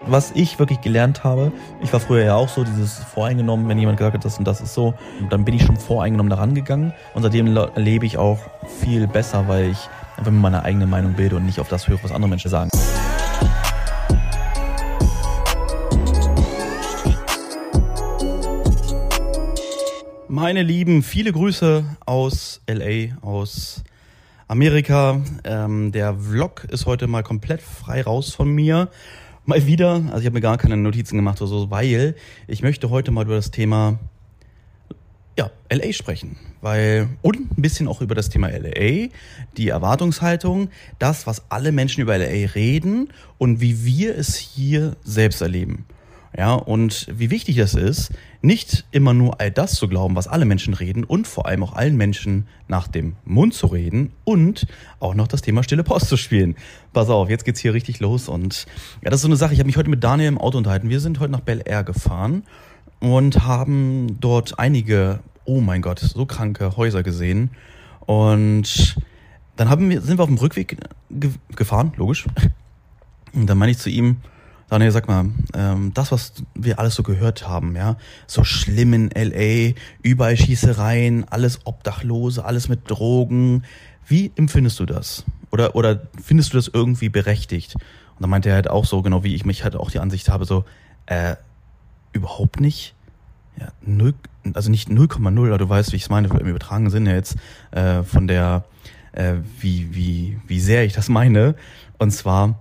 Was ich wirklich gelernt habe, ich war früher ja auch so, dieses voreingenommen, wenn jemand gesagt hat, das und das ist so, dann bin ich schon voreingenommen daran gegangen und seitdem lebe ich auch viel besser, weil ich einfach meine eigene Meinung bilde und nicht auf das höre, was andere Menschen sagen. Meine Lieben, viele Grüße aus LA, aus Amerika. Ähm, der Vlog ist heute mal komplett frei raus von mir mal wieder. Also ich habe mir gar keine Notizen gemacht oder so, weil ich möchte heute mal über das Thema ja, LA sprechen. Weil, und ein bisschen auch über das Thema LA, die Erwartungshaltung, das, was alle Menschen über LA reden und wie wir es hier selbst erleben. Ja, und wie wichtig es ist, nicht immer nur all das zu glauben, was alle Menschen reden und vor allem auch allen Menschen nach dem Mund zu reden und auch noch das Thema stille Post zu spielen. Pass auf, jetzt geht's hier richtig los und ja, das ist so eine Sache. Ich habe mich heute mit Daniel im Auto unterhalten. Wir sind heute nach Bel Air gefahren und haben dort einige, oh mein Gott, so kranke Häuser gesehen und dann haben wir, sind wir auf dem Rückweg ge gefahren, logisch. Und dann meine ich zu ihm, Daniel, sag mal, ähm, das, was wir alles so gehört haben, ja, so schlimm in LA, überall Schießereien, alles Obdachlose, alles mit Drogen. Wie empfindest du das? Oder, oder findest du das irgendwie berechtigt? Und dann meinte er halt auch so, genau wie ich mich halt auch die Ansicht habe, so, äh, überhaupt nicht. Ja, null, also nicht 0,0, aber du weißt, wie ich es meine, im übertragenen Sinne jetzt, äh, von der, äh, wie, wie, wie sehr ich das meine. Und zwar,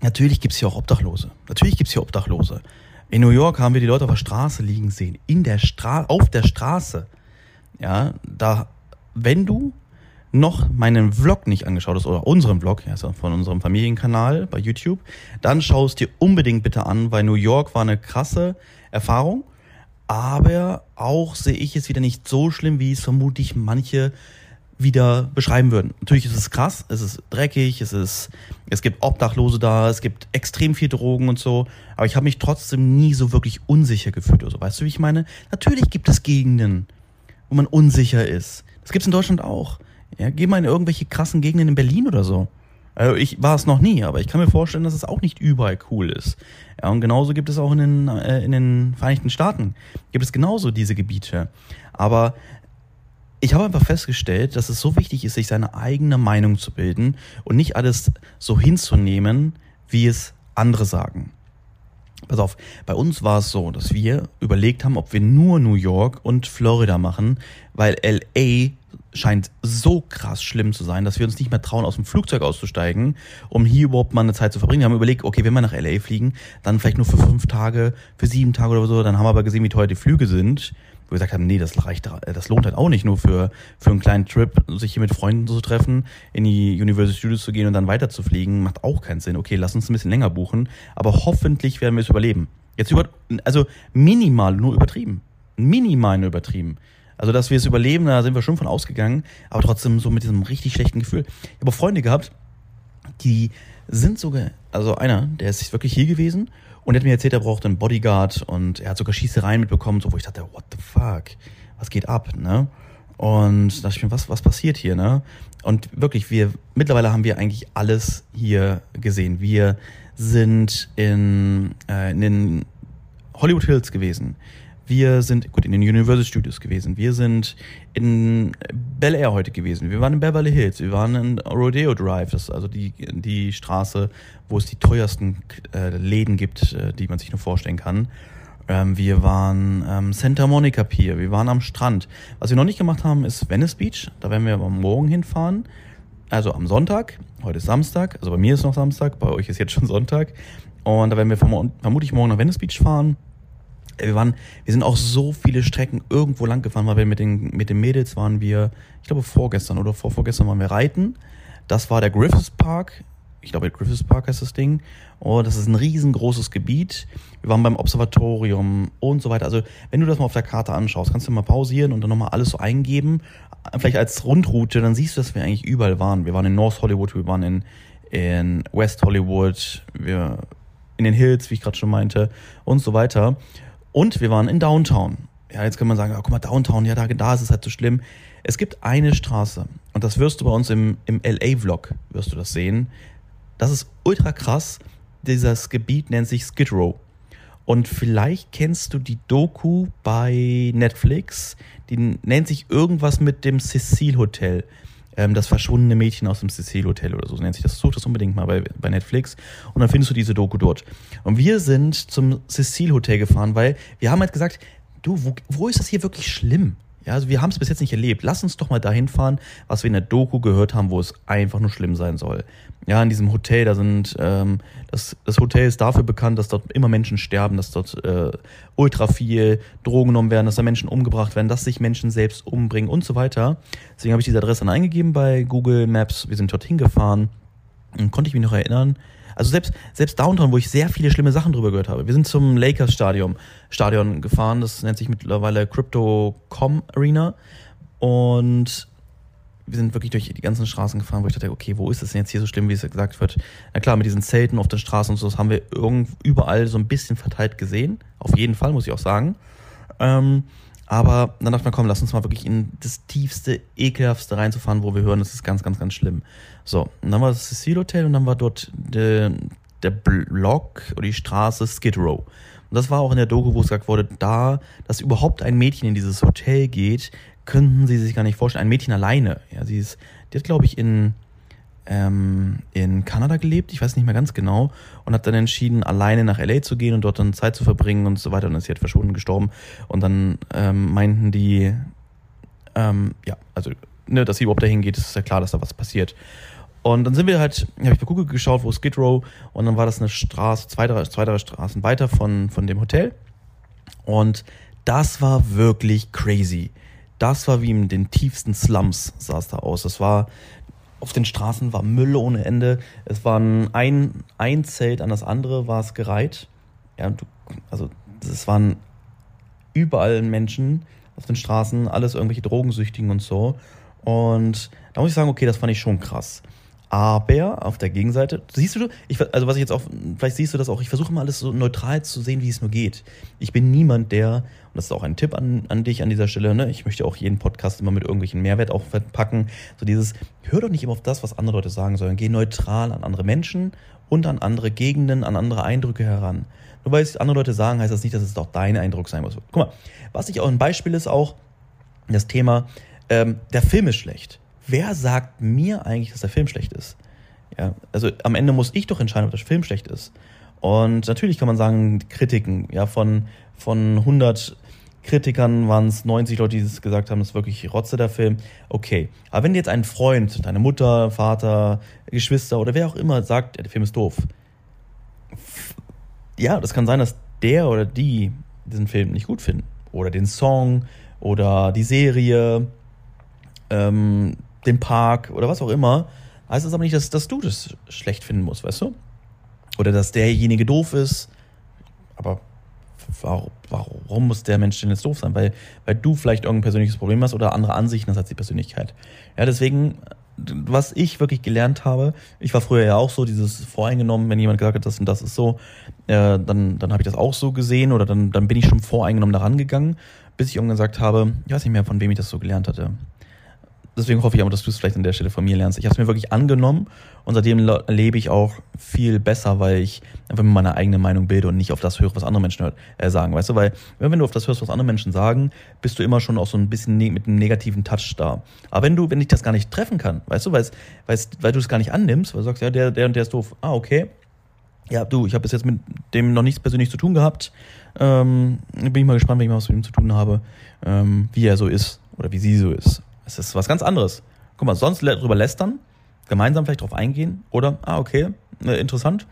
Natürlich gibt's hier auch Obdachlose. Natürlich gibt's hier Obdachlose. In New York haben wir die Leute auf der Straße liegen sehen. In der Stra auf der Straße. Ja, da, wenn du noch meinen Vlog nicht angeschaut hast oder unseren Vlog, ja, von unserem Familienkanal bei YouTube, dann schau es dir unbedingt bitte an, weil New York war eine krasse Erfahrung. Aber auch sehe ich es wieder nicht so schlimm, wie es vermutlich manche wieder beschreiben würden. Natürlich ist es krass, es ist dreckig, es ist, es gibt Obdachlose da, es gibt extrem viel Drogen und so, aber ich habe mich trotzdem nie so wirklich unsicher gefühlt oder so. Weißt du, wie ich meine? Natürlich gibt es Gegenden, wo man unsicher ist. Das gibt's in Deutschland auch. Ja, geh mal in irgendwelche krassen Gegenden in Berlin oder so. Also ich war es noch nie, aber ich kann mir vorstellen, dass es auch nicht überall cool ist. Ja, und genauso gibt es auch in den, äh, in den Vereinigten Staaten, gibt es genauso diese Gebiete. Aber ich habe einfach festgestellt, dass es so wichtig ist, sich seine eigene Meinung zu bilden und nicht alles so hinzunehmen, wie es andere sagen. Pass auf, bei uns war es so, dass wir überlegt haben, ob wir nur New York und Florida machen, weil LA scheint so krass schlimm zu sein, dass wir uns nicht mehr trauen, aus dem Flugzeug auszusteigen, um hier überhaupt mal eine Zeit zu verbringen. Wir haben überlegt, okay, wenn wir nach LA fliegen, dann vielleicht nur für fünf Tage, für sieben Tage oder so. Dann haben wir aber gesehen, wie teuer die Flüge sind wir gesagt haben, nee, das reicht, das lohnt halt auch nicht nur für, für einen kleinen Trip, sich hier mit Freunden zu treffen, in die Universal Studios zu gehen und dann weiter zu fliegen, macht auch keinen Sinn. Okay, lass uns ein bisschen länger buchen, aber hoffentlich werden wir es überleben. Jetzt über, also minimal nur übertrieben. Minimal nur übertrieben. Also, dass wir es überleben, da sind wir schon von ausgegangen, aber trotzdem so mit diesem richtig schlechten Gefühl. Ich habe Freunde gehabt, die sind sogar, also einer, der ist wirklich hier gewesen und er hat mir erzählt, er braucht einen Bodyguard und er hat sogar Schießereien mitbekommen, so wo ich dachte, what the fuck, was geht ab, ne? Und da dachte ich mir, was, was passiert hier, ne? Und wirklich, wir, mittlerweile haben wir eigentlich alles hier gesehen. Wir sind in, äh, in den Hollywood Hills gewesen. Wir sind, gut, in den Universal Studios gewesen. Wir sind in Bel Air heute gewesen. Wir waren in Beverly Hills. Wir waren in Rodeo Drive. Das ist also die, die Straße, wo es die teuersten äh, Läden gibt, äh, die man sich nur vorstellen kann. Ähm, wir waren ähm, Santa Monica Pier. Wir waren am Strand. Was wir noch nicht gemacht haben, ist Venice Beach. Da werden wir aber morgen hinfahren. Also am Sonntag. Heute ist Samstag. Also bei mir ist noch Samstag. Bei euch ist jetzt schon Sonntag. Und da werden wir vermutlich morgen nach Venice Beach fahren wir waren, wir sind auch so viele Strecken irgendwo lang gefahren, weil wir mit den, mit den Mädels waren wir, ich glaube vorgestern oder vorvorgestern waren wir reiten. Das war der Griffiths Park. Ich glaube, Griffiths Park heißt das Ding. Oh, das ist ein riesengroßes Gebiet. Wir waren beim Observatorium und so weiter. Also, wenn du das mal auf der Karte anschaust, kannst du mal pausieren und dann nochmal alles so eingeben. Vielleicht als Rundroute, dann siehst du, dass wir eigentlich überall waren. Wir waren in North Hollywood, wir waren in, in West Hollywood, wir in den Hills, wie ich gerade schon meinte, und so weiter. Und wir waren in Downtown. Ja, jetzt kann man sagen, oh, guck mal, Downtown, ja, da, da ist es halt so schlimm. Es gibt eine Straße und das wirst du bei uns im, im LA-Vlog, wirst du das sehen. Das ist ultra krass. dieses Gebiet nennt sich Skid Row. Und vielleicht kennst du die Doku bei Netflix, die nennt sich irgendwas mit dem Cecil Hotel. Ähm, das verschwundene Mädchen aus dem Cecil Hotel oder so nennt sich das. Such das unbedingt mal bei, bei Netflix und dann findest du diese Doku dort. Und wir sind zum Cecil Hotel gefahren, weil wir haben halt gesagt, du, wo, wo ist das hier wirklich schlimm? Ja, also wir haben es bis jetzt nicht erlebt. Lass uns doch mal dahin fahren, was wir in der Doku gehört haben, wo es einfach nur schlimm sein soll. Ja, in diesem Hotel, da sind, ähm, das, das Hotel ist dafür bekannt, dass dort immer Menschen sterben, dass dort äh, ultra viel Drogen genommen werden, dass da Menschen umgebracht werden, dass sich Menschen selbst umbringen und so weiter. Deswegen habe ich diese Adresse dann eingegeben bei Google Maps. Wir sind dorthin gefahren und konnte ich mich noch erinnern, also selbst, selbst Downtown, wo ich sehr viele schlimme Sachen drüber gehört habe. Wir sind zum Lakers Stadion, Stadion gefahren, das nennt sich mittlerweile Crypto.com Arena. Und wir sind wirklich durch die ganzen Straßen gefahren, wo ich dachte, okay, wo ist es denn jetzt hier so schlimm, wie es gesagt wird? Na klar, mit diesen Zelten auf den Straßen und so, das haben wir irgend, überall so ein bisschen verteilt gesehen. Auf jeden Fall, muss ich auch sagen. Ähm, aber dann dachte man, komm, lass uns mal wirklich in das tiefste, ekelhaftste reinzufahren, wo wir hören, das ist ganz, ganz, ganz schlimm. So, und dann war das Cecil Hotel und dann war dort der, der Block oder die Straße Skid Row. Und das war auch in der Doku, wo es gesagt wurde, da, dass überhaupt ein Mädchen in dieses Hotel geht, könnten sie sich gar nicht vorstellen. Ein Mädchen alleine. Ja, sie ist, die hat, glaube ich, in, ähm, in Kanada gelebt, ich weiß nicht mehr ganz genau, und hat dann entschieden, alleine nach LA zu gehen und dort dann Zeit zu verbringen und so weiter. Und ist sie halt verschwunden, gestorben. Und dann ähm, meinten die, ähm, ja, also, ne, dass sie überhaupt dahin geht, ist ja klar, dass da was passiert. Und dann sind wir halt, habe ich bei Google geschaut, wo Skid Row, und dann war das eine Straße, zwei, drei, zwei, drei Straßen weiter von, von dem Hotel. Und das war wirklich crazy. Das war wie in den tiefsten Slums sah es da aus. Das war, auf den Straßen war Müll ohne Ende. Es war ein, ein Zelt an das andere war es gereiht. Ja, du, also es waren überall Menschen auf den Straßen, alles irgendwelche Drogensüchtigen und so. Und da muss ich sagen, okay, das fand ich schon krass. Aber auf der Gegenseite, siehst du, ich, also was ich jetzt auch, vielleicht siehst du das auch, ich versuche mal alles so neutral zu sehen, wie es nur geht. Ich bin niemand, der, und das ist auch ein Tipp an, an dich an dieser Stelle, ne? ich möchte auch jeden Podcast immer mit irgendwelchen Mehrwert auch verpacken. So dieses, hör doch nicht immer auf das, was andere Leute sagen, sondern geh neutral an andere Menschen und an andere Gegenden, an andere Eindrücke heran. Nur weil es andere Leute sagen, heißt das nicht, dass es doch dein Eindruck sein muss. Guck mal, was ich auch ein Beispiel ist auch, das Thema, ähm, der Film ist schlecht wer sagt mir eigentlich, dass der Film schlecht ist? Ja, also am Ende muss ich doch entscheiden, ob der Film schlecht ist. Und natürlich kann man sagen, Kritiken, ja, von, von 100 Kritikern waren es 90 Leute, die es gesagt haben, das ist wirklich Rotze der Film. Okay. Aber wenn jetzt ein Freund, deine Mutter, Vater, Geschwister oder wer auch immer sagt, der Film ist doof. Ja, das kann sein, dass der oder die diesen Film nicht gut finden. Oder den Song oder die Serie. Ähm, den Park oder was auch immer, heißt das aber nicht, dass, dass du das schlecht finden musst, weißt du? Oder dass derjenige doof ist. Aber warum, warum muss der Mensch denn jetzt doof sein? Weil, weil du vielleicht irgendein persönliches Problem hast oder andere Ansichten hast als die Persönlichkeit. Ja, deswegen, was ich wirklich gelernt habe, ich war früher ja auch so, dieses voreingenommen, wenn jemand gesagt hat, das und das ist so, äh, dann, dann habe ich das auch so gesehen oder dann, dann bin ich schon voreingenommen daran gegangen, bis ich irgendwann gesagt habe, ich weiß nicht mehr, von wem ich das so gelernt hatte deswegen hoffe ich aber, dass du es vielleicht an der Stelle von mir lernst. Ich habe es mir wirklich angenommen und seitdem lebe ich auch viel besser, weil ich einfach meine eigene Meinung bilde und nicht auf das höre, was andere Menschen äh, sagen. Weißt du, weil wenn du auf das hörst, was andere Menschen sagen, bist du immer schon auch so ein bisschen ne mit einem negativen Touch da. Aber wenn du, wenn ich das gar nicht treffen kann, weißt du, weil, weil du es gar nicht annimmst, weil du sagst, ja, der, der und der ist doof. Ah, okay. Ja, du, ich habe bis jetzt mit dem noch nichts persönlich zu tun gehabt. Ähm, bin ich mal gespannt, wenn ich mal was mit ihm zu tun habe, ähm, wie er so ist oder wie sie so ist. Es ist was ganz anderes. Guck mal, sonst drüber lästern, gemeinsam vielleicht drauf eingehen oder, ah, okay, äh, interessant.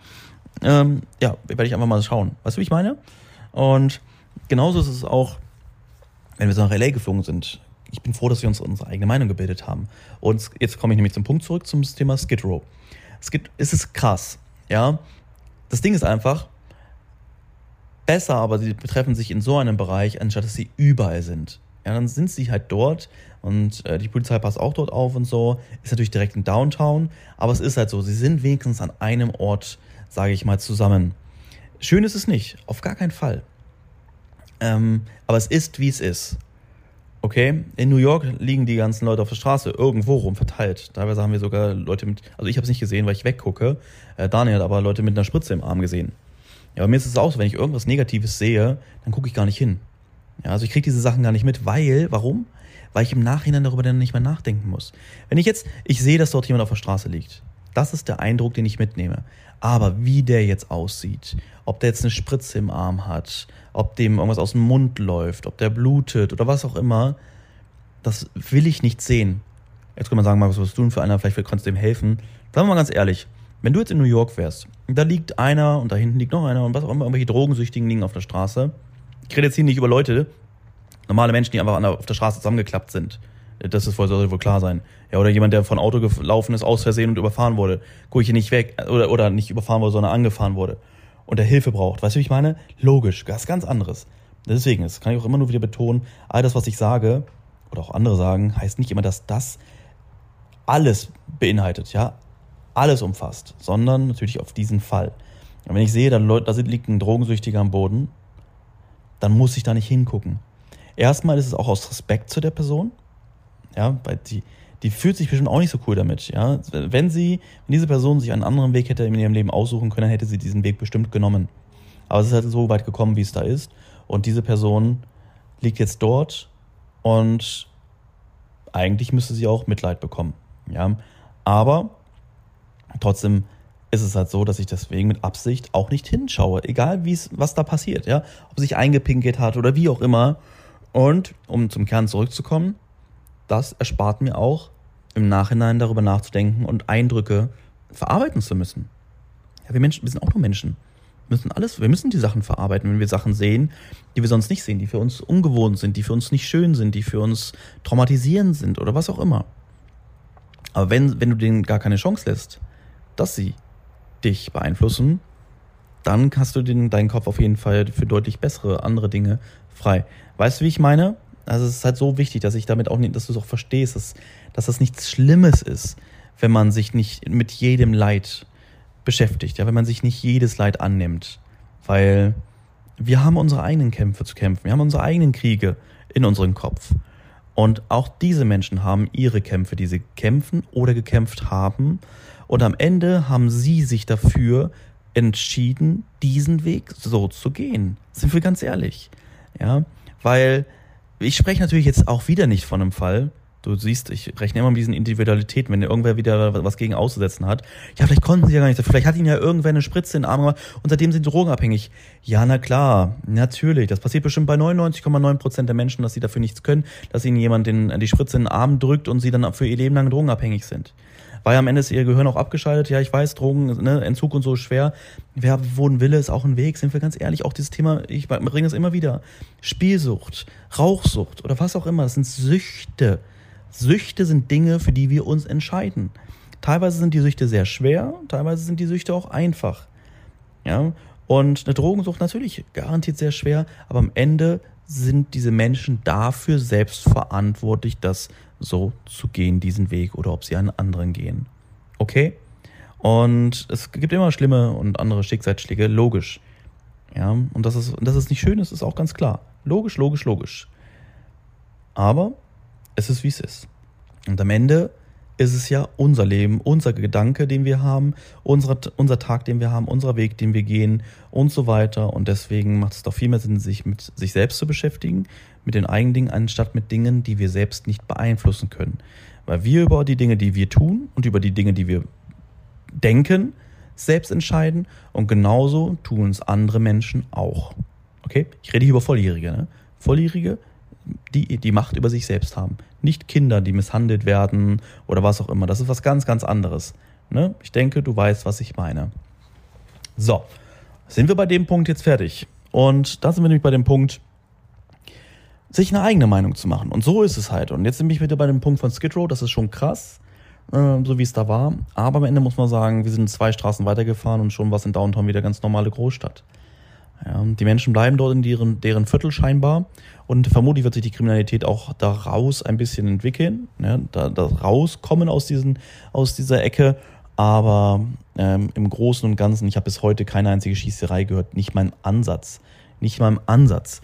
Ähm, ja, werde ich einfach mal schauen. Weißt du, wie ich meine? Und genauso ist es auch, wenn wir so nach LA geflogen sind. Ich bin froh, dass wir uns unsere eigene Meinung gebildet haben. Und jetzt komme ich nämlich zum Punkt zurück zum Thema Skid Row. Skid, es ist krass, ja. Das Ding ist einfach, besser, aber sie betreffen sich in so einem Bereich, anstatt dass sie überall sind. Ja, dann sind sie halt dort und äh, die Polizei passt auch dort auf und so. Ist natürlich direkt in Downtown, aber es ist halt so, sie sind wenigstens an einem Ort, sage ich mal, zusammen. Schön ist es nicht, auf gar keinen Fall. Ähm, aber es ist, wie es ist. Okay, in New York liegen die ganzen Leute auf der Straße irgendwo rum verteilt. Teilweise haben wir sogar Leute mit, also ich habe es nicht gesehen, weil ich weggucke. Äh, Daniel hat aber Leute mit einer Spritze im Arm gesehen. Ja, bei mir ist es auch so, wenn ich irgendwas Negatives sehe, dann gucke ich gar nicht hin. Ja, also ich kriege diese Sachen gar nicht mit, weil, warum? Weil ich im Nachhinein darüber dann nicht mehr nachdenken muss. Wenn ich jetzt, ich sehe, dass dort jemand auf der Straße liegt. Das ist der Eindruck, den ich mitnehme. Aber wie der jetzt aussieht, ob der jetzt eine Spritze im Arm hat, ob dem irgendwas aus dem Mund läuft, ob der blutet oder was auch immer, das will ich nicht sehen. Jetzt kann man sagen, Markus, was tun für einer? Vielleicht kannst du dem helfen. Sagen wir mal ganz ehrlich, wenn du jetzt in New York wärst, da liegt einer und da hinten liegt noch einer und was auch immer, irgendwelche Drogensüchtigen liegen auf der Straße. Ich rede jetzt hier nicht über Leute, normale Menschen, die einfach auf der Straße zusammengeklappt sind. Das ist wohl, soll wohl klar sein. Ja, oder jemand, der von Auto gelaufen ist, aus Versehen und überfahren wurde. Gucke ich hier nicht weg, oder, oder nicht überfahren wurde, sondern angefahren wurde. Und der Hilfe braucht. Weißt du, wie ich meine? Logisch, das ganz anderes. Deswegen, das kann ich auch immer nur wieder betonen, all das, was ich sage, oder auch andere sagen, heißt nicht immer, dass das alles beinhaltet, ja, alles umfasst, sondern natürlich auf diesen Fall. Und wenn ich sehe, da liegt ein Drogensüchtiger am Boden, dann muss ich da nicht hingucken. Erstmal ist es auch aus Respekt zu der Person, ja, weil die, die fühlt sich bestimmt auch nicht so cool damit, ja. Wenn sie, wenn diese Person sich einen anderen Weg hätte in ihrem Leben aussuchen können, hätte sie diesen Weg bestimmt genommen. Aber es ist halt so weit gekommen, wie es da ist. Und diese Person liegt jetzt dort und eigentlich müsste sie auch Mitleid bekommen, ja. Aber Trotzdem ist es halt so, dass ich deswegen mit Absicht auch nicht hinschaue, egal wie es, was da passiert, ja, ob sich eingepinkelt hat oder wie auch immer. Und um zum Kern zurückzukommen, das erspart mir auch im Nachhinein darüber nachzudenken und Eindrücke verarbeiten zu müssen. Ja, wir Menschen, wir sind auch nur Menschen. Wir müssen alles, wir müssen die Sachen verarbeiten, wenn wir Sachen sehen, die wir sonst nicht sehen, die für uns ungewohnt sind, die für uns nicht schön sind, die für uns traumatisierend sind oder was auch immer. Aber wenn, wenn du denen gar keine Chance lässt, dass sie dich beeinflussen, dann hast du den, deinen Kopf auf jeden Fall für deutlich bessere andere Dinge frei. Weißt du, wie ich meine? Also es ist halt so wichtig, dass ich damit auch nicht, dass du es auch verstehst, dass, dass das nichts Schlimmes ist, wenn man sich nicht mit jedem Leid beschäftigt, ja, wenn man sich nicht jedes Leid annimmt. Weil wir haben unsere eigenen Kämpfe zu kämpfen, wir haben unsere eigenen Kriege in unserem Kopf. Und auch diese Menschen haben ihre Kämpfe, die sie kämpfen oder gekämpft haben. Und am Ende haben sie sich dafür entschieden, diesen Weg so zu gehen. Sind wir ganz ehrlich. Ja, weil ich spreche natürlich jetzt auch wieder nicht von einem Fall. Du siehst, ich rechne immer mit diesen Individualitäten, wenn irgendwer wieder was gegen auszusetzen hat. Ja, vielleicht konnten sie ja gar nicht. Vielleicht hat ihnen ja irgendwer eine Spritze in den Arm gemacht und seitdem sind sie drogenabhängig. Ja, na klar, natürlich. Das passiert bestimmt bei 99,9 Prozent der Menschen, dass sie dafür nichts können, dass ihnen jemand den, die Spritze in den Arm drückt und sie dann für ihr Leben lang drogenabhängig sind war ja am Ende ist ihr Gehirn auch abgeschaltet. Ja, ich weiß, Drogen, ne, Entzug und so schwer. Wer wo ein Wille ist auch ein Weg, sind wir ganz ehrlich. Auch dieses Thema, ich bringe es immer wieder. Spielsucht, Rauchsucht oder was auch immer, das sind Süchte. Süchte sind Dinge, für die wir uns entscheiden. Teilweise sind die Süchte sehr schwer, teilweise sind die Süchte auch einfach. Ja, und eine Drogensucht natürlich garantiert sehr schwer, aber am Ende sind diese Menschen dafür selbst verantwortlich, dass so zu gehen, diesen Weg, oder ob sie einen anderen gehen. Okay? Und es gibt immer schlimme und andere Schicksalsschläge, logisch. Ja, und das ist, das ist nicht schön, das ist auch ganz klar. Logisch, logisch, logisch. Aber es ist, wie es ist. Und am Ende ist es ja unser Leben, unser Gedanke, den wir haben, unser, unser Tag, den wir haben, unser Weg, den wir gehen und so weiter. Und deswegen macht es doch viel mehr Sinn, sich mit sich selbst zu beschäftigen, mit den eigenen Dingen, anstatt mit Dingen, die wir selbst nicht beeinflussen können. Weil wir über die Dinge, die wir tun und über die Dinge, die wir denken, selbst entscheiden und genauso tun es andere Menschen auch. Okay? Ich rede hier über Volljährige. Ne? Volljährige, die die Macht über sich selbst haben. Nicht Kinder, die misshandelt werden oder was auch immer. Das ist was ganz, ganz anderes. Ne? Ich denke, du weißt, was ich meine. So, sind wir bei dem Punkt jetzt fertig. Und da sind wir nämlich bei dem Punkt, sich eine eigene Meinung zu machen. Und so ist es halt. Und jetzt bin ich wieder bei dem Punkt von Skid Row, das ist schon krass, äh, so wie es da war. Aber am Ende muss man sagen, wir sind zwei Straßen weitergefahren und schon war es in Downtown wieder ganz normale Großstadt. Ja, die Menschen bleiben dort in deren, deren Viertel scheinbar und vermutlich wird sich die Kriminalität auch daraus ein bisschen entwickeln, ja, da, da rauskommen aus, diesen, aus dieser Ecke. Aber ähm, im Großen und Ganzen, ich habe bis heute keine einzige Schießerei gehört, nicht mal Ansatz. Nicht mal Ansatz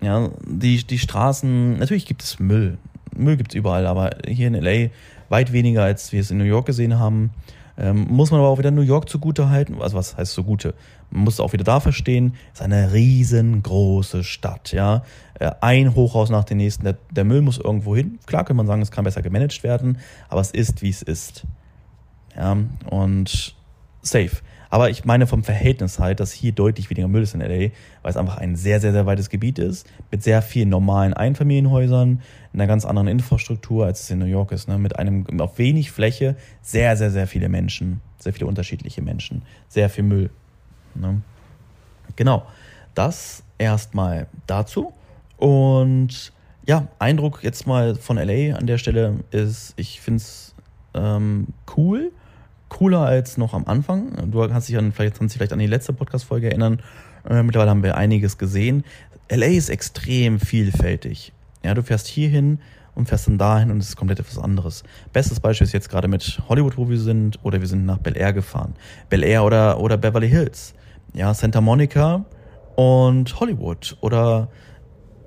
Ja, die, die Straßen, natürlich gibt es Müll. Müll gibt es überall, aber hier in LA weit weniger, als wir es in New York gesehen haben. Ähm, muss man aber auch wieder New York zugute halten. Also was heißt zugute? Man muss auch wieder da verstehen, ist eine riesengroße Stadt, ja. Äh, ein Hochhaus nach dem nächsten. Der, der Müll muss irgendwo hin. Klar kann man sagen, es kann besser gemanagt werden, aber es ist, wie es ist. Ja, und safe. Aber ich meine vom Verhältnis halt, dass hier deutlich weniger Müll ist in LA, weil es einfach ein sehr, sehr, sehr weites Gebiet ist, mit sehr vielen normalen Einfamilienhäusern, einer ganz anderen Infrastruktur, als es in New York ist. Ne? Mit einem auf wenig Fläche sehr, sehr, sehr viele Menschen, sehr viele unterschiedliche Menschen, sehr viel Müll. Ne? Genau. Das erstmal dazu. Und ja, Eindruck jetzt mal von LA an der Stelle ist, ich finde es ähm, cool cooler als noch am Anfang. Du kannst dich an, vielleicht, kannst dich vielleicht an die letzte Podcast-Folge erinnern. Äh, mittlerweile haben wir einiges gesehen. LA ist extrem vielfältig. Ja, du fährst hier hin und fährst dann dahin und es ist komplett etwas anderes. Bestes Beispiel ist jetzt gerade mit Hollywood, wo wir sind, oder wir sind nach Bel Air gefahren. Bel Air oder, oder Beverly Hills. Ja, Santa Monica und Hollywood. Oder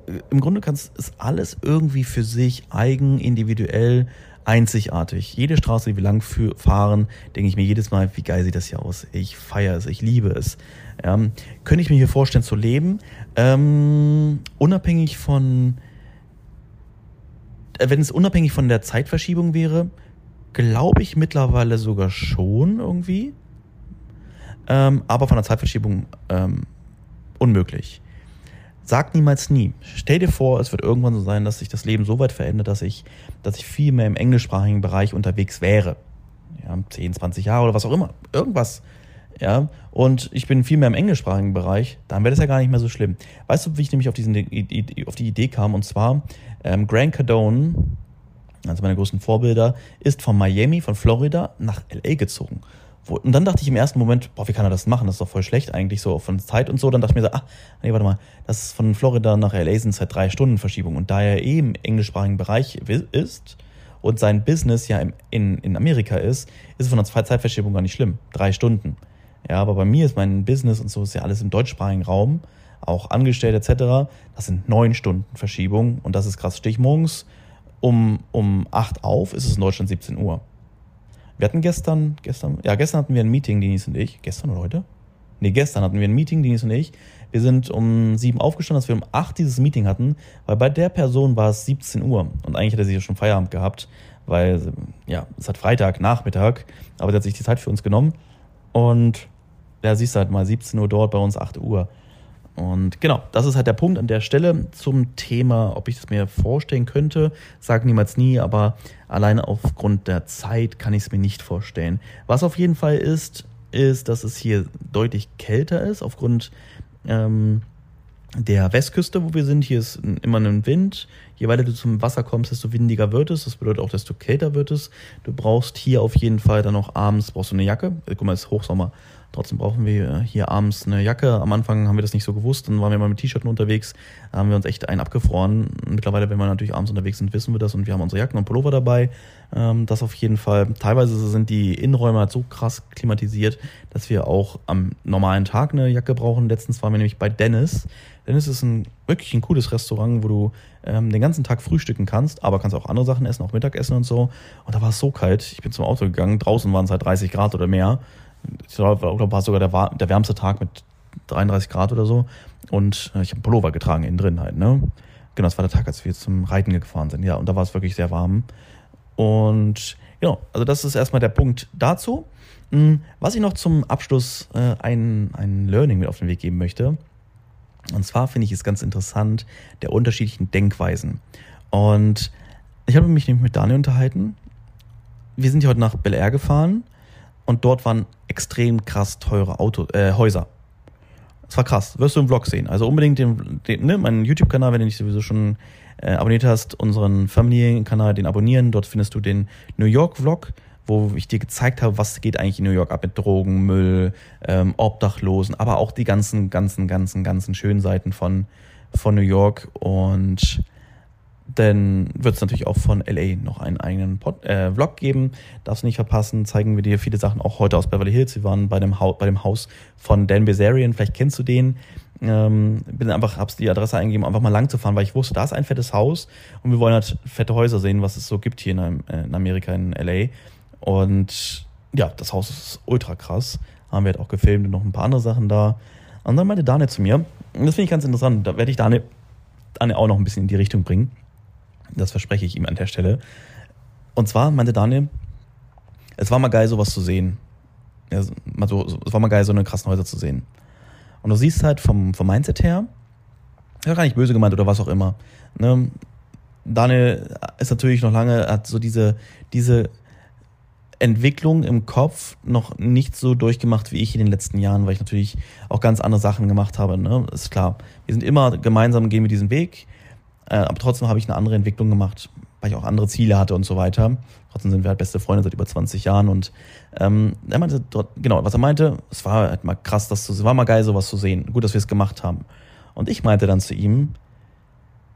äh, im Grunde kannst ist alles irgendwie für sich eigen, individuell einzigartig. Jede Straße, die wir lang fahren, denke ich mir jedes Mal, wie geil sieht das hier aus. Ich feiere es, ich liebe es. Ähm, könnte ich mir hier vorstellen zu leben, ähm, unabhängig von, äh, wenn es unabhängig von der Zeitverschiebung wäre, glaube ich mittlerweile sogar schon irgendwie. Ähm, aber von der Zeitverschiebung ähm, unmöglich. Sag niemals nie. Stell dir vor, es wird irgendwann so sein, dass sich das Leben so weit verändert, dass ich, dass ich viel mehr im englischsprachigen Bereich unterwegs wäre. Ja, 10, 20 Jahre oder was auch immer. Irgendwas. Ja, und ich bin viel mehr im englischsprachigen Bereich, dann wäre das ja gar nicht mehr so schlimm. Weißt du, wie ich nämlich auf, diesen, auf die Idee kam? Und zwar, ähm, Grant Cardone, also meine großen Vorbilder, ist von Miami, von Florida nach LA gezogen. Und dann dachte ich im ersten Moment, boah, wie kann er das machen? Das ist doch voll schlecht eigentlich, so von Zeit und so. Dann dachte ich mir so, ah, nee, warte mal, das ist von Florida nach LA sind es halt drei Stunden Verschiebung. Und da er eh im englischsprachigen Bereich ist und sein Business ja in, in Amerika ist, ist es von der Zeitverschiebung gar nicht schlimm. Drei Stunden. Ja, aber bei mir ist mein Business und so ist ja alles im deutschsprachigen Raum, auch angestellt etc. Das sind neun Stunden Verschiebung und das ist krass. Stehe ich morgens um, um acht auf, ist es in Deutschland 17 Uhr. Wir hatten gestern, gestern, ja, gestern hatten wir ein Meeting, Denise und ich. Gestern oder heute? Nee, gestern hatten wir ein Meeting, Denise und ich. Wir sind um sieben aufgestanden, dass wir um acht dieses Meeting hatten, weil bei der Person war es 17 Uhr und eigentlich hätte sie ja schon Feierabend gehabt, weil, ja, es hat Freitag, Nachmittag, aber sie hat sich die Zeit für uns genommen und ja, siehst du halt mal 17 Uhr dort, bei uns 8 Uhr. Und genau, das ist halt der Punkt an der Stelle zum Thema, ob ich es mir vorstellen könnte. Sag niemals nie, aber alleine aufgrund der Zeit kann ich es mir nicht vorstellen. Was auf jeden Fall ist, ist, dass es hier deutlich kälter ist, aufgrund ähm, der Westküste, wo wir sind. Hier ist immer ein Wind. Je weiter du zum Wasser kommst, desto windiger wird es. Das bedeutet auch, desto kälter wird es. Du brauchst hier auf jeden Fall dann auch abends brauchst du eine Jacke. Guck mal, es ist Hochsommer. Trotzdem brauchen wir hier abends eine Jacke. Am Anfang haben wir das nicht so gewusst, dann waren wir mal mit T-Shirten unterwegs, da haben wir uns echt einen abgefroren. Mittlerweile, wenn wir natürlich abends unterwegs sind, wissen wir das und wir haben unsere Jacken und Pullover dabei. Ähm, das auf jeden Fall. Teilweise sind die Innenräume halt so krass klimatisiert, dass wir auch am normalen Tag eine Jacke brauchen. Letztens waren wir nämlich bei Dennis. Dennis ist ein wirklich ein cooles Restaurant, wo du ähm, den ganzen Tag frühstücken kannst, aber kannst auch andere Sachen essen, auch Mittagessen und so. Und da war es so kalt. Ich bin zum Auto gegangen, draußen waren es halt 30 Grad oder mehr ich glaube, war sogar der, der wärmste Tag mit 33 Grad oder so. Und äh, ich habe Pullover getragen innen drin halt, ne? Genau, das war der Tag, als wir zum Reiten gefahren sind. Ja, und da war es wirklich sehr warm. Und genau, also das ist erstmal der Punkt dazu. Hm, was ich noch zum Abschluss äh, ein, ein Learning mit auf den Weg geben möchte. Und zwar finde ich es ganz interessant, der unterschiedlichen Denkweisen. Und ich habe mich nämlich mit Daniel unterhalten. Wir sind hier heute nach Bel Air gefahren und dort waren extrem krass teure Auto, äh, Häuser. Das war krass. Wirst du im Vlog sehen. Also unbedingt den, den ne, meinen YouTube-Kanal, wenn du nicht sowieso schon äh, abonniert hast, unseren Familienkanal, den abonnieren. Dort findest du den New York-Vlog, wo ich dir gezeigt habe, was geht eigentlich in New York ab mit Drogen, Müll, ähm, Obdachlosen, aber auch die ganzen, ganzen, ganzen, ganzen schönen Seiten von, von New York. Und Denn wird es natürlich auch von LA noch einen eigenen Pod, äh, Vlog geben. Darfst nicht verpassen. Zeigen wir dir viele Sachen auch heute aus Beverly Hills. Wir waren bei dem, ha bei dem Haus von Dan Bezarian. Vielleicht kennst du den. Ähm, bin einfach, hab's die Adresse eingegeben, einfach mal lang zu fahren, weil ich wusste, da ist ein fettes Haus und wir wollen halt fette Häuser sehen, was es so gibt hier in, äh, in Amerika, in LA. Und ja, das Haus ist ultra krass. Haben wir halt auch gefilmt und noch ein paar andere Sachen da. Und dann meinte Daniel zu mir, und das finde ich ganz interessant, da werde ich Daniel, Daniel auch noch ein bisschen in die Richtung bringen. Das verspreche ich ihm an der Stelle. Und zwar meinte Daniel, es war mal geil, sowas zu sehen. Ja, es war mal geil, so eine krassen Häuser zu sehen. Und du siehst halt vom, vom Mindset her, ja, gar nicht böse gemeint oder was auch immer. Ne? Daniel ist natürlich noch lange, hat so diese, diese Entwicklung im Kopf noch nicht so durchgemacht wie ich in den letzten Jahren, weil ich natürlich auch ganz andere Sachen gemacht habe. Ne? Ist klar. Wir sind immer gemeinsam, gehen wir diesen Weg. Äh, aber trotzdem habe ich eine andere Entwicklung gemacht, weil ich auch andere Ziele hatte und so weiter. Trotzdem sind wir halt beste Freunde seit über 20 Jahren und ähm, er meinte dort, genau, was er meinte, es war halt mal krass, das zu, war mal geil, sowas zu sehen. Gut, dass wir es gemacht haben. Und ich meinte dann zu ihm,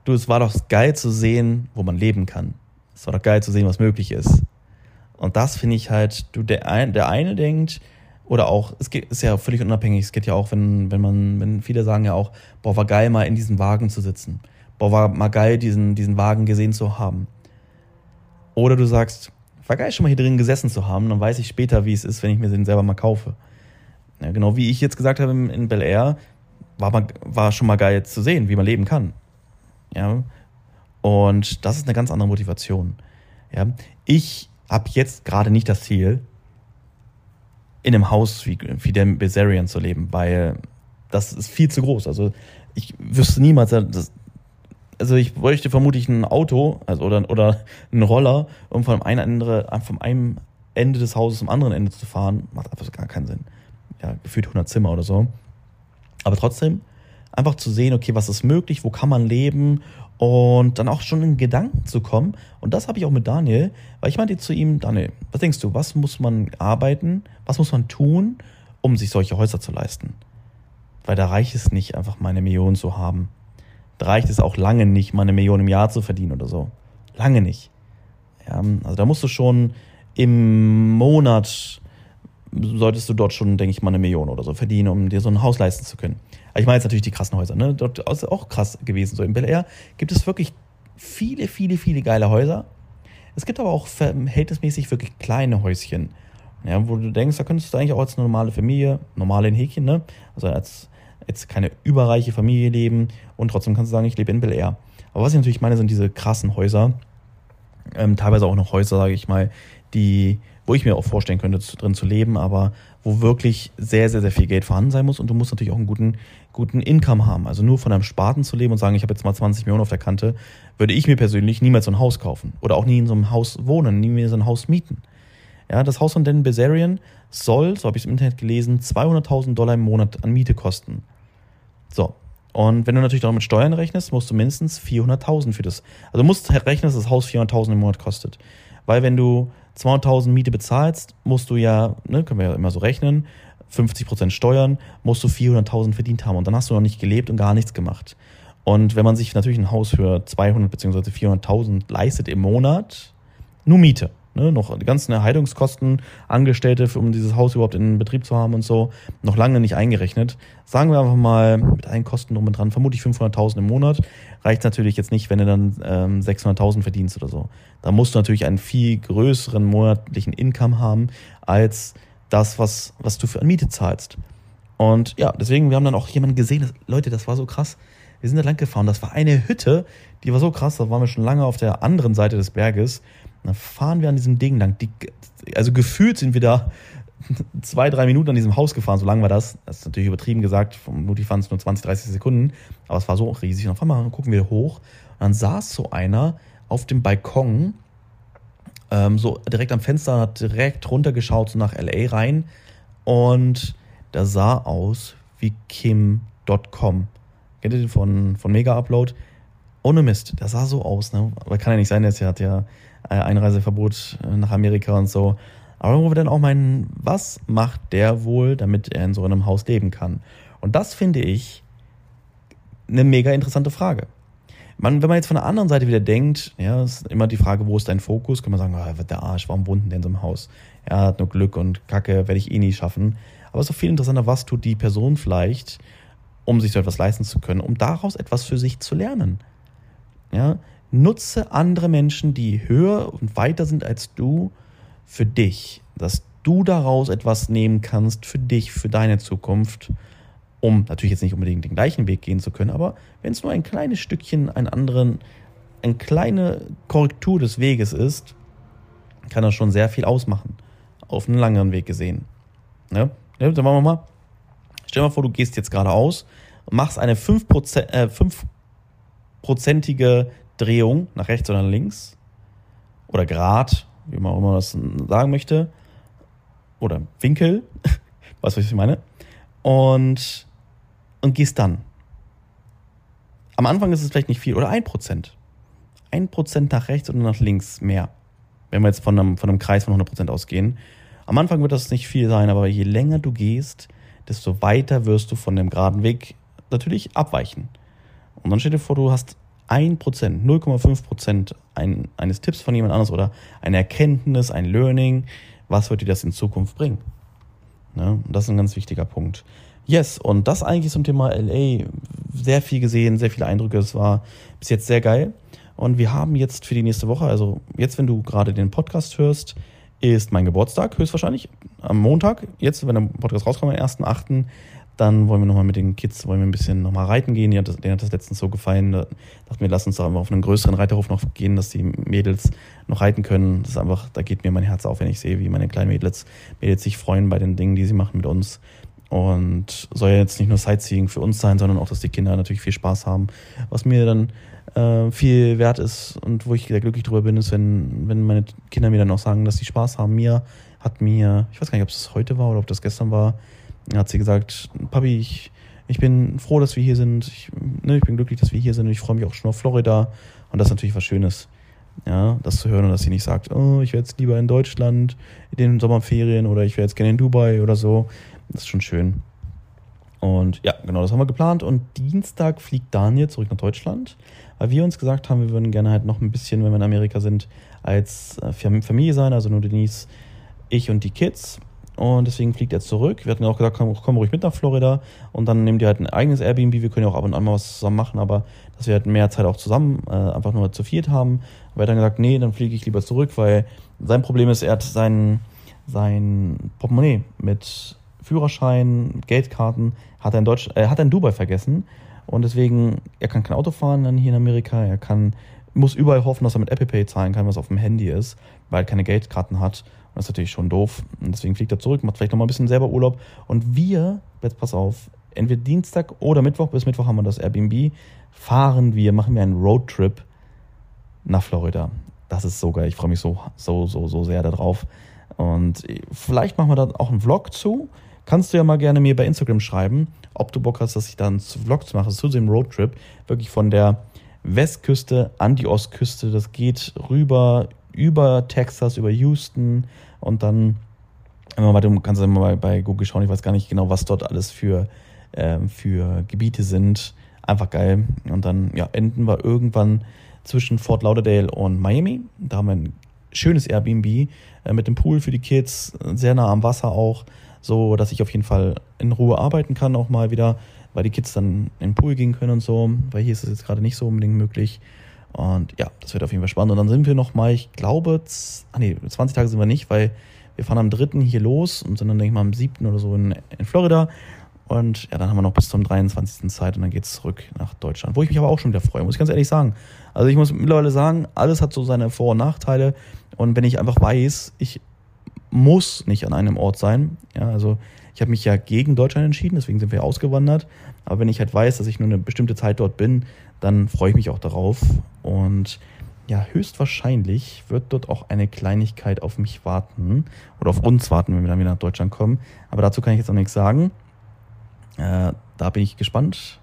du, es war doch geil zu sehen, wo man leben kann. Es war doch geil zu sehen, was möglich ist. Und das finde ich halt, du, der, ein, der eine denkt, oder auch, es geht, ist ja völlig unabhängig, es geht ja auch, wenn, wenn man, wenn viele sagen ja auch, boah, war geil, mal in diesem Wagen zu sitzen. Boah, war mal geil, diesen, diesen Wagen gesehen zu haben. Oder du sagst, war geil, schon mal hier drin gesessen zu haben, dann weiß ich später, wie es ist, wenn ich mir den selber mal kaufe. Ja, genau wie ich jetzt gesagt habe in Bel Air, war, mal, war schon mal geil zu sehen, wie man leben kann. Ja. Und das ist eine ganz andere Motivation. Ja. Ich habe jetzt gerade nicht das Ziel, in einem Haus wie, wie dem Bezarian zu leben, weil das ist viel zu groß. Also ich wüsste niemals, das, also ich bräuchte vermutlich ein Auto also oder, oder einen Roller, um von einem, Ende, vom einem Ende des Hauses zum anderen Ende zu fahren. Macht einfach gar keinen Sinn. Ja, gefühlt 100 Zimmer oder so. Aber trotzdem einfach zu sehen, okay, was ist möglich, wo kann man leben und dann auch schon in Gedanken zu kommen. Und das habe ich auch mit Daniel, weil ich meinte zu ihm, Daniel, was denkst du, was muss man arbeiten, was muss man tun, um sich solche Häuser zu leisten? Weil da reicht es nicht, einfach mal eine Million zu haben. Da reicht es auch lange nicht, mal eine Million im Jahr zu verdienen oder so. Lange nicht. Ja, also da musst du schon im Monat, solltest du dort schon, denke ich mal, eine Million oder so verdienen, um dir so ein Haus leisten zu können. Aber ich meine jetzt natürlich die krassen Häuser, ne? Dort ist auch krass gewesen. So in Bel Air gibt es wirklich viele, viele, viele geile Häuser. Es gibt aber auch verhältnismäßig wirklich kleine Häuschen. Ja, wo du denkst, da könntest du eigentlich auch als normale Familie, normale in Häkchen, ne? Also als jetzt keine überreiche Familie leben und trotzdem kannst du sagen, ich lebe in Bel Air. Aber was ich natürlich meine, sind diese krassen Häuser, ähm, teilweise auch noch Häuser, sage ich mal, die, wo ich mir auch vorstellen könnte, drin zu leben, aber wo wirklich sehr, sehr, sehr viel Geld vorhanden sein muss und du musst natürlich auch einen guten, guten Income haben. Also nur von einem Spaten zu leben und sagen, ich habe jetzt mal 20 Millionen auf der Kante, würde ich mir persönlich niemals so ein Haus kaufen oder auch nie in so einem Haus wohnen, nie mir so ein Haus mieten. Ja, das Haus von Dan Bezarian soll, so habe ich es im Internet gelesen, 200.000 Dollar im Monat an Miete kosten. So. Und wenn du natürlich noch mit Steuern rechnest, musst du mindestens 400.000 für das. Also du musst rechnen, dass das Haus 400.000 im Monat kostet. Weil wenn du 200.000 Miete bezahlst, musst du ja, ne, können wir ja immer so rechnen, 50% Steuern, musst du 400.000 verdient haben. Und dann hast du noch nicht gelebt und gar nichts gemacht. Und wenn man sich natürlich ein Haus für 200 bzw. 400.000 leistet im Monat, nur Miete, ne, noch die ganzen Erhaltungskosten, Angestellte, um dieses Haus überhaupt in Betrieb zu haben und so, noch lange nicht eingerechnet. Sagen wir einfach mal mit allen Kosten drum und dran, vermutlich 500.000 im Monat. Reicht natürlich jetzt nicht, wenn du dann ähm, 600.000 verdienst oder so. Da musst du natürlich einen viel größeren monatlichen Income haben als das, was, was du für eine Miete zahlst. Und ja, deswegen, wir haben dann auch jemanden gesehen, das, Leute, das war so krass. Wir sind da lang gefahren, das war eine Hütte, die war so krass, da waren wir schon lange auf der anderen Seite des Berges dann fahren wir an diesem Ding lang. Die, also gefühlt sind wir da zwei, drei Minuten an diesem Haus gefahren, so lang war das. Das ist natürlich übertrieben gesagt, vermutlich waren es nur 20, 30 Sekunden, aber es war so riesig. Und auf einmal gucken wir hoch und dann saß so einer auf dem Balkon, ähm, so direkt am Fenster, hat direkt runtergeschaut, so nach L.A. rein und der sah aus wie Kim.com. Kennt ihr den von, von Mega Upload? Ohne Mist, der sah so aus, ne? Aber kann ja nicht sein, der hat ja Einreiseverbot äh, nach Amerika und so. Aber wo wir dann auch meinen, was macht der wohl, damit er in so einem Haus leben kann? Und das finde ich eine mega interessante Frage. man, wenn man jetzt von der anderen Seite wieder denkt, ja, ist immer die Frage, wo ist dein Fokus? Kann man sagen, oh, der Arsch, warum wohnt denn in so einem Haus? Er hat nur Glück und Kacke werde ich eh nie schaffen. Aber es ist doch viel interessanter, was tut die Person vielleicht, um sich so etwas leisten zu können, um daraus etwas für sich zu lernen. Ja, nutze andere Menschen, die höher und weiter sind als du, für dich, dass du daraus etwas nehmen kannst für dich, für deine Zukunft, um natürlich jetzt nicht unbedingt den gleichen Weg gehen zu können, aber wenn es nur ein kleines Stückchen, einen anderen, eine kleine Korrektur des Weges ist, kann das schon sehr viel ausmachen. Auf einen langeren Weg gesehen. Ja? Ja, dann machen wir mal. Stell dir mal vor, du gehst jetzt geradeaus und machst eine 5%, äh, 5%ige Drehung nach rechts oder nach links. Oder Grad, wie man auch immer das sagen möchte. Oder Winkel. weißt du, was ich meine? Und, und gehst dann. Am Anfang ist es vielleicht nicht viel. Oder 1%. 1% nach rechts oder nach links mehr. Wenn wir jetzt von einem, von einem Kreis von 100% ausgehen. Am Anfang wird das nicht viel sein, aber je länger du gehst, desto weiter wirst du von dem geraden Weg natürlich abweichen. Und dann stell dir vor, du hast 1%, 0,5% ein, eines Tipps von jemand anderes oder eine Erkenntnis, ein Learning. Was wird dir das in Zukunft bringen? Ne? Und das ist ein ganz wichtiger Punkt. Yes, und das eigentlich zum Thema LA. Sehr viel gesehen, sehr viele Eindrücke. Es war bis jetzt sehr geil. Und wir haben jetzt für die nächste Woche, also jetzt, wenn du gerade den Podcast hörst, ist mein Geburtstag, höchstwahrscheinlich am Montag. Jetzt, wenn der Podcast rauskommt, am 1.8., dann wollen wir nochmal mit den Kids, wollen wir ein bisschen nochmal reiten gehen. Denen hat, das, denen hat das letztens so gefallen. Da dachten wir, lass uns doch einfach auf einen größeren Reiterhof noch gehen, dass die Mädels noch reiten können. Das ist einfach, da geht mir mein Herz auf, wenn ich sehe, wie meine kleinen Mädels, Mädels sich freuen bei den Dingen, die sie machen mit uns. Und soll ja jetzt nicht nur Sightseeing für uns sein, sondern auch, dass die Kinder natürlich viel Spaß haben. Was mir dann äh, viel wert ist und wo ich sehr glücklich drüber bin, ist, wenn, wenn meine Kinder mir dann auch sagen, dass sie Spaß haben. Mir hat mir, ich weiß gar nicht, ob es heute war oder ob das gestern war, hat sie gesagt, Papi, ich, ich bin froh, dass wir hier sind. Ich, ne, ich bin glücklich, dass wir hier sind ich freue mich auch schon auf Florida. Und das ist natürlich was Schönes, ja, das zu hören und dass sie nicht sagt, oh, ich wäre jetzt lieber in Deutschland in den Sommerferien oder ich wäre jetzt gerne in Dubai oder so. Das ist schon schön. Und ja, genau, das haben wir geplant. Und Dienstag fliegt Daniel zurück nach Deutschland, weil wir uns gesagt haben, wir würden gerne halt noch ein bisschen, wenn wir in Amerika sind, als äh, Familie sein, also nur Denise, ich und die Kids. Und deswegen fliegt er zurück. Wir hatten auch gesagt, komm, komm ruhig mit nach Florida und dann nehmt ihr halt ein eigenes Airbnb. Wir können ja auch ab und an mal was zusammen machen, aber dass wir halt mehr Zeit auch zusammen äh, einfach nur zu viert haben. Aber er hat dann gesagt, nee, dann fliege ich lieber zurück, weil sein Problem ist, er hat sein, sein Portemonnaie mit Führerschein, Geldkarten, hat er in Deutsch, äh, hat er in Dubai vergessen. Und deswegen, er kann kein Auto fahren dann hier in Amerika, er kann, muss überall hoffen, dass er mit Apple Pay zahlen kann, was auf dem Handy ist, weil er keine Geldkarten hat. Das ist natürlich schon doof. Und deswegen fliegt er zurück, macht vielleicht nochmal ein bisschen selber Urlaub. Und wir, jetzt pass auf, entweder Dienstag oder Mittwoch, bis Mittwoch haben wir das Airbnb, fahren wir, machen wir einen Roadtrip nach Florida. Das ist so geil. Ich freue mich so, so, so, so sehr darauf. Und vielleicht machen wir da auch einen Vlog zu. Kannst du ja mal gerne mir bei Instagram schreiben, ob du Bock hast, dass ich da einen Vlog zu mache zu dem Roadtrip. Wirklich von der Westküste an die Ostküste. Das geht rüber über Texas, über Houston und dann, du kannst ja mal bei Google schauen, ich weiß gar nicht genau, was dort alles für, äh, für Gebiete sind. Einfach geil. Und dann ja, enden wir irgendwann zwischen Fort Lauderdale und Miami. Da haben wir ein schönes Airbnb äh, mit dem Pool für die Kids, sehr nah am Wasser auch, so dass ich auf jeden Fall in Ruhe arbeiten kann auch mal wieder, weil die Kids dann in den Pool gehen können und so, weil hier ist es jetzt gerade nicht so unbedingt möglich. Und ja, das wird auf jeden Fall spannend. Und dann sind wir noch mal, ich glaube, ah nee, 20 Tage sind wir nicht, weil wir fahren am 3. hier los und sind dann, denke ich mal, am 7. oder so in, in Florida. Und ja, dann haben wir noch bis zum 23. Zeit und dann geht's zurück nach Deutschland. Wo ich mich aber auch schon wieder freue, muss ich ganz ehrlich sagen. Also ich muss mittlerweile sagen, alles hat so seine Vor- und Nachteile. Und wenn ich einfach weiß, ich muss nicht an einem Ort sein, ja, also ich habe mich ja gegen Deutschland entschieden, deswegen sind wir ausgewandert. Aber wenn ich halt weiß, dass ich nur eine bestimmte Zeit dort bin, dann freue ich mich auch darauf. Und ja, höchstwahrscheinlich wird dort auch eine Kleinigkeit auf mich warten oder auf uns warten, wenn wir dann wieder nach Deutschland kommen. Aber dazu kann ich jetzt noch nichts sagen. Äh, da bin ich gespannt.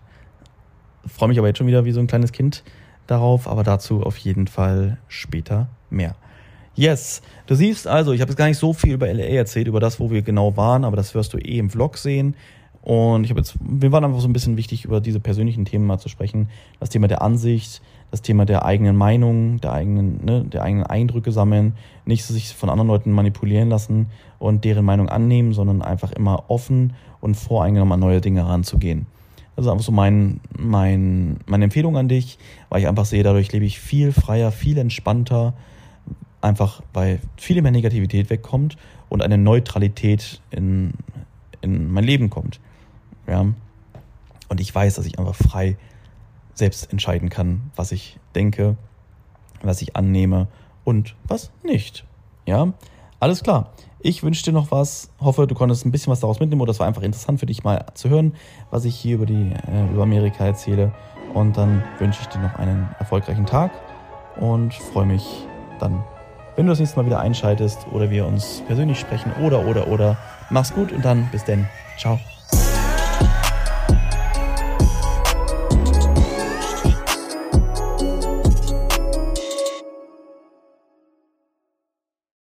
Freue mich aber jetzt schon wieder wie so ein kleines Kind darauf, aber dazu auf jeden Fall später mehr. Yes, du siehst also, ich habe jetzt gar nicht so viel über LA erzählt, über das, wo wir genau waren, aber das wirst du eh im Vlog sehen. Und ich habe jetzt, mir war einfach so ein bisschen wichtig, über diese persönlichen Themen mal zu sprechen. Das Thema der Ansicht, das Thema der eigenen Meinung, der eigenen, ne, der eigenen Eindrücke sammeln, nicht sich von anderen Leuten manipulieren lassen und deren Meinung annehmen, sondern einfach immer offen und voreingenommen an neue Dinge heranzugehen. Das ist einfach so mein, mein, meine Empfehlung an dich, weil ich einfach sehe, dadurch lebe ich viel freier, viel entspannter, einfach weil viel mehr Negativität wegkommt und eine Neutralität in, in mein Leben kommt. Ja. Und ich weiß, dass ich einfach frei selbst entscheiden kann, was ich denke, was ich annehme und was nicht. Ja, alles klar. Ich wünsche dir noch was. Hoffe, du konntest ein bisschen was daraus mitnehmen oder es war einfach interessant für dich mal zu hören, was ich hier über die äh, über Amerika erzähle. Und dann wünsche ich dir noch einen erfolgreichen Tag und freue mich dann, wenn du das nächste Mal wieder einschaltest oder wir uns persönlich sprechen oder oder oder. Mach's gut und dann bis denn. Ciao.